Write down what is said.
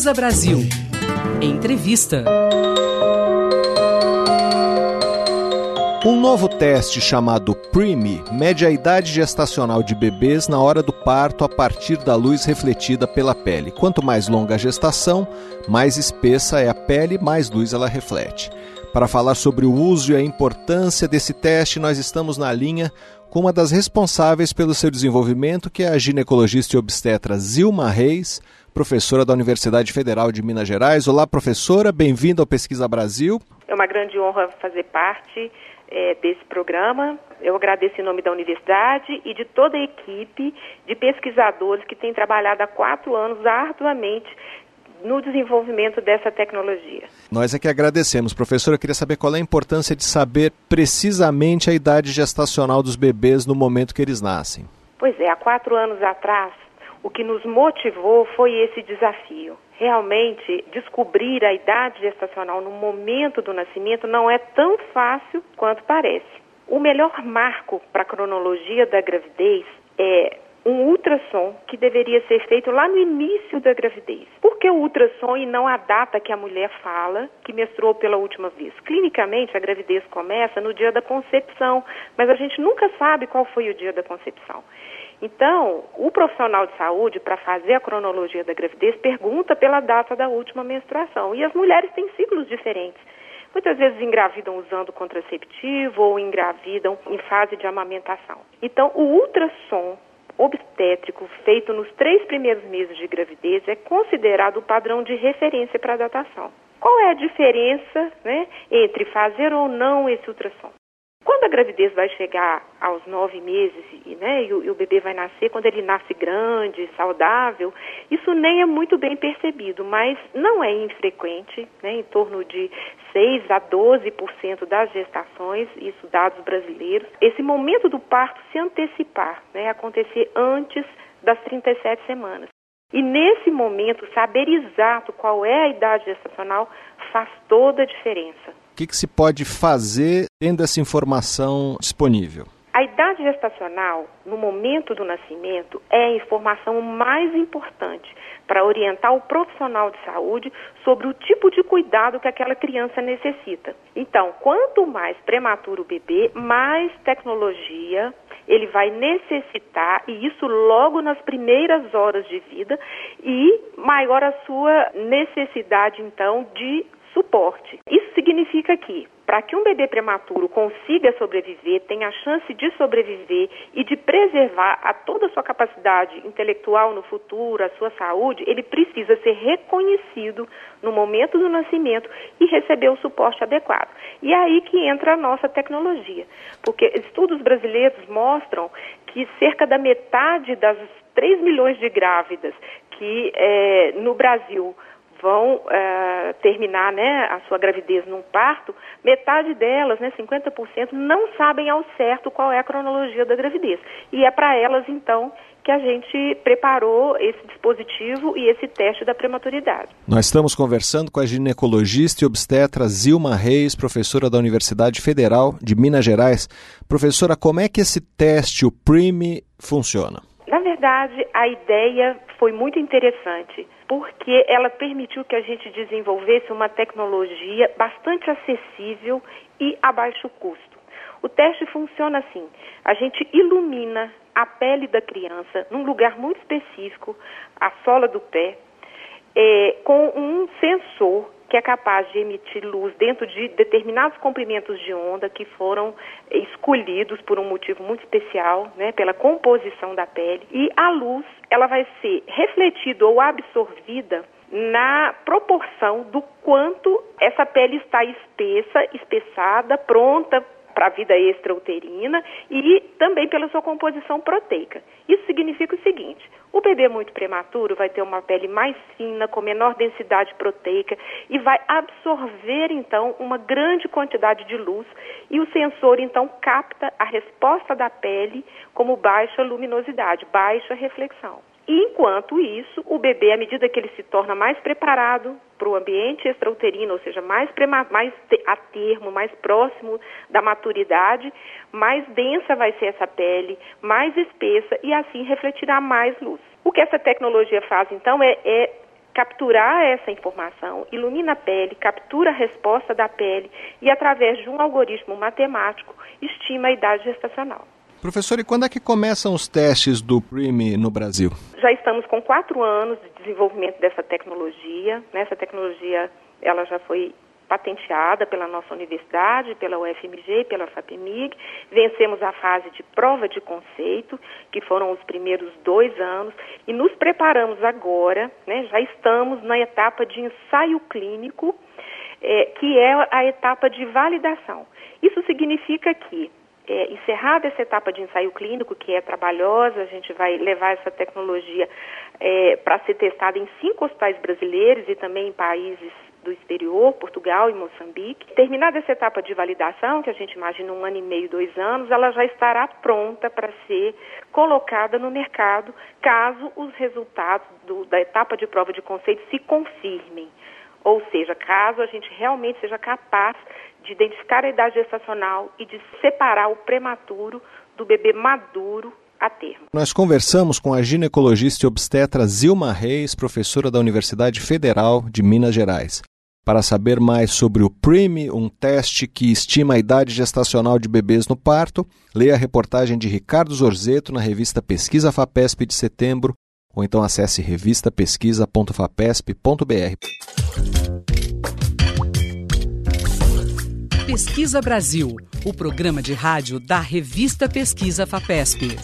Pesquisa Brasil. Entrevista. Um novo teste chamado PRIME mede a idade gestacional de bebês na hora do parto a partir da luz refletida pela pele. Quanto mais longa a gestação, mais espessa é a pele, mais luz ela reflete. Para falar sobre o uso e a importância desse teste, nós estamos na linha com uma das responsáveis pelo seu desenvolvimento, que é a ginecologista e obstetra Zilma Reis, professora da Universidade Federal de Minas Gerais. Olá, professora, bem-vinda ao Pesquisa Brasil. É uma grande honra fazer parte é, desse programa. Eu agradeço em nome da universidade e de toda a equipe de pesquisadores que têm trabalhado há quatro anos arduamente no desenvolvimento dessa tecnologia. Nós é que agradecemos. Professora, eu queria saber qual é a importância de saber precisamente a idade gestacional dos bebês no momento que eles nascem. Pois é, há quatro anos atrás, o que nos motivou foi esse desafio realmente descobrir a idade gestacional no momento do nascimento não é tão fácil quanto parece. O melhor marco para a cronologia da gravidez é um ultrassom que deveria ser feito lá no início da gravidez. Por que o ultrassom e não a data que a mulher fala que menstruou pela última vez? Clinicamente, a gravidez começa no dia da concepção, mas a gente nunca sabe qual foi o dia da concepção. Então, o profissional de saúde, para fazer a cronologia da gravidez, pergunta pela data da última menstruação. E as mulheres têm ciclos diferentes. Muitas vezes engravidam usando contraceptivo ou engravidam em fase de amamentação. Então, o ultrassom obstétrico feito nos três primeiros meses de gravidez é considerado o padrão de referência para a datação. Qual é a diferença né, entre fazer ou não esse ultrassom? Quando a gravidez vai chegar aos nove meses né, e, o, e o bebê vai nascer, quando ele nasce grande, saudável, isso nem é muito bem percebido, mas não é infrequente, né, em torno de 6 a 12% das gestações, isso dados brasileiros, esse momento do parto se antecipar, né, acontecer antes das 37 semanas. E nesse momento, saber exato qual é a idade gestacional faz toda a diferença que, que se pode fazer tendo essa informação disponível? A idade gestacional, no momento do nascimento, é a informação mais importante para orientar o profissional de saúde sobre o tipo de cuidado que aquela criança necessita. Então, quanto mais prematuro o bebê, mais tecnologia ele vai necessitar, e isso logo nas primeiras horas de vida, e maior a sua necessidade, então, de suporte. Isso significa que, para que um bebê prematuro consiga sobreviver, tenha a chance de sobreviver e de preservar a toda a sua capacidade intelectual no futuro, a sua saúde, ele precisa ser reconhecido no momento do nascimento e receber o suporte adequado. E é aí que entra a nossa tecnologia, porque estudos brasileiros mostram que cerca da metade das 3 milhões de grávidas que é, no Brasil vão uh, terminar né, a sua gravidez num parto, metade delas, né, 50%, não sabem ao certo qual é a cronologia da gravidez. E é para elas, então, que a gente preparou esse dispositivo e esse teste da prematuridade. Nós estamos conversando com a ginecologista e obstetra Zilma Reis, professora da Universidade Federal de Minas Gerais. Professora, como é que esse teste, o PRIME, funciona? Verdade, a ideia foi muito interessante, porque ela permitiu que a gente desenvolvesse uma tecnologia bastante acessível e a baixo custo. O teste funciona assim: a gente ilumina a pele da criança num lugar muito específico, a sola do pé, é, com um sensor que é capaz de emitir luz dentro de determinados comprimentos de onda que foram escolhidos por um motivo muito especial, né, pela composição da pele. E a luz, ela vai ser refletida ou absorvida na proporção do quanto essa pele está espessa, espessada, pronta para a vida extrauterina e também pela sua composição proteica. Isso significa o seguinte: o bebê muito prematuro vai ter uma pele mais fina, com menor densidade proteica e vai absorver então uma grande quantidade de luz e o sensor então capta a resposta da pele como baixa luminosidade, baixa reflexão. E enquanto isso, o bebê, à medida que ele se torna mais preparado para o ambiente extrauterino, ou seja, mais, mais a termo, mais próximo da maturidade, mais densa vai ser essa pele, mais espessa e assim refletirá mais luz. O que essa tecnologia faz, então, é, é capturar essa informação, ilumina a pele, captura a resposta da pele e, através de um algoritmo matemático, estima a idade gestacional. Professor, e quando é que começam os testes do PRIME no Brasil? Já estamos com quatro anos de desenvolvimento dessa tecnologia. Essa tecnologia ela já foi patenteada pela nossa universidade, pela UFMG, pela FAPEMIG. Vencemos a fase de prova de conceito, que foram os primeiros dois anos, e nos preparamos agora, né, já estamos na etapa de ensaio clínico, é, que é a etapa de validação. Isso significa que é, encerrada essa etapa de ensaio clínico, que é trabalhosa, a gente vai levar essa tecnologia é, para ser testada em cinco hospitais brasileiros e também em países do exterior, Portugal e Moçambique. Terminada essa etapa de validação, que a gente imagina um ano e meio, dois anos, ela já estará pronta para ser colocada no mercado, caso os resultados do, da etapa de prova de conceito se confirmem. Ou seja, caso a gente realmente seja capaz de identificar a idade gestacional e de separar o prematuro do bebê maduro a termo. Nós conversamos com a ginecologista e obstetra Zilma Reis, professora da Universidade Federal de Minas Gerais. Para saber mais sobre o PRIME, um teste que estima a idade gestacional de bebês no parto, leia a reportagem de Ricardo Zorzeto na revista Pesquisa FAPESP de setembro, ou então acesse revistapesquisa.fapesp.br. Pesquisa Brasil, o programa de rádio da revista Pesquisa FAPESP.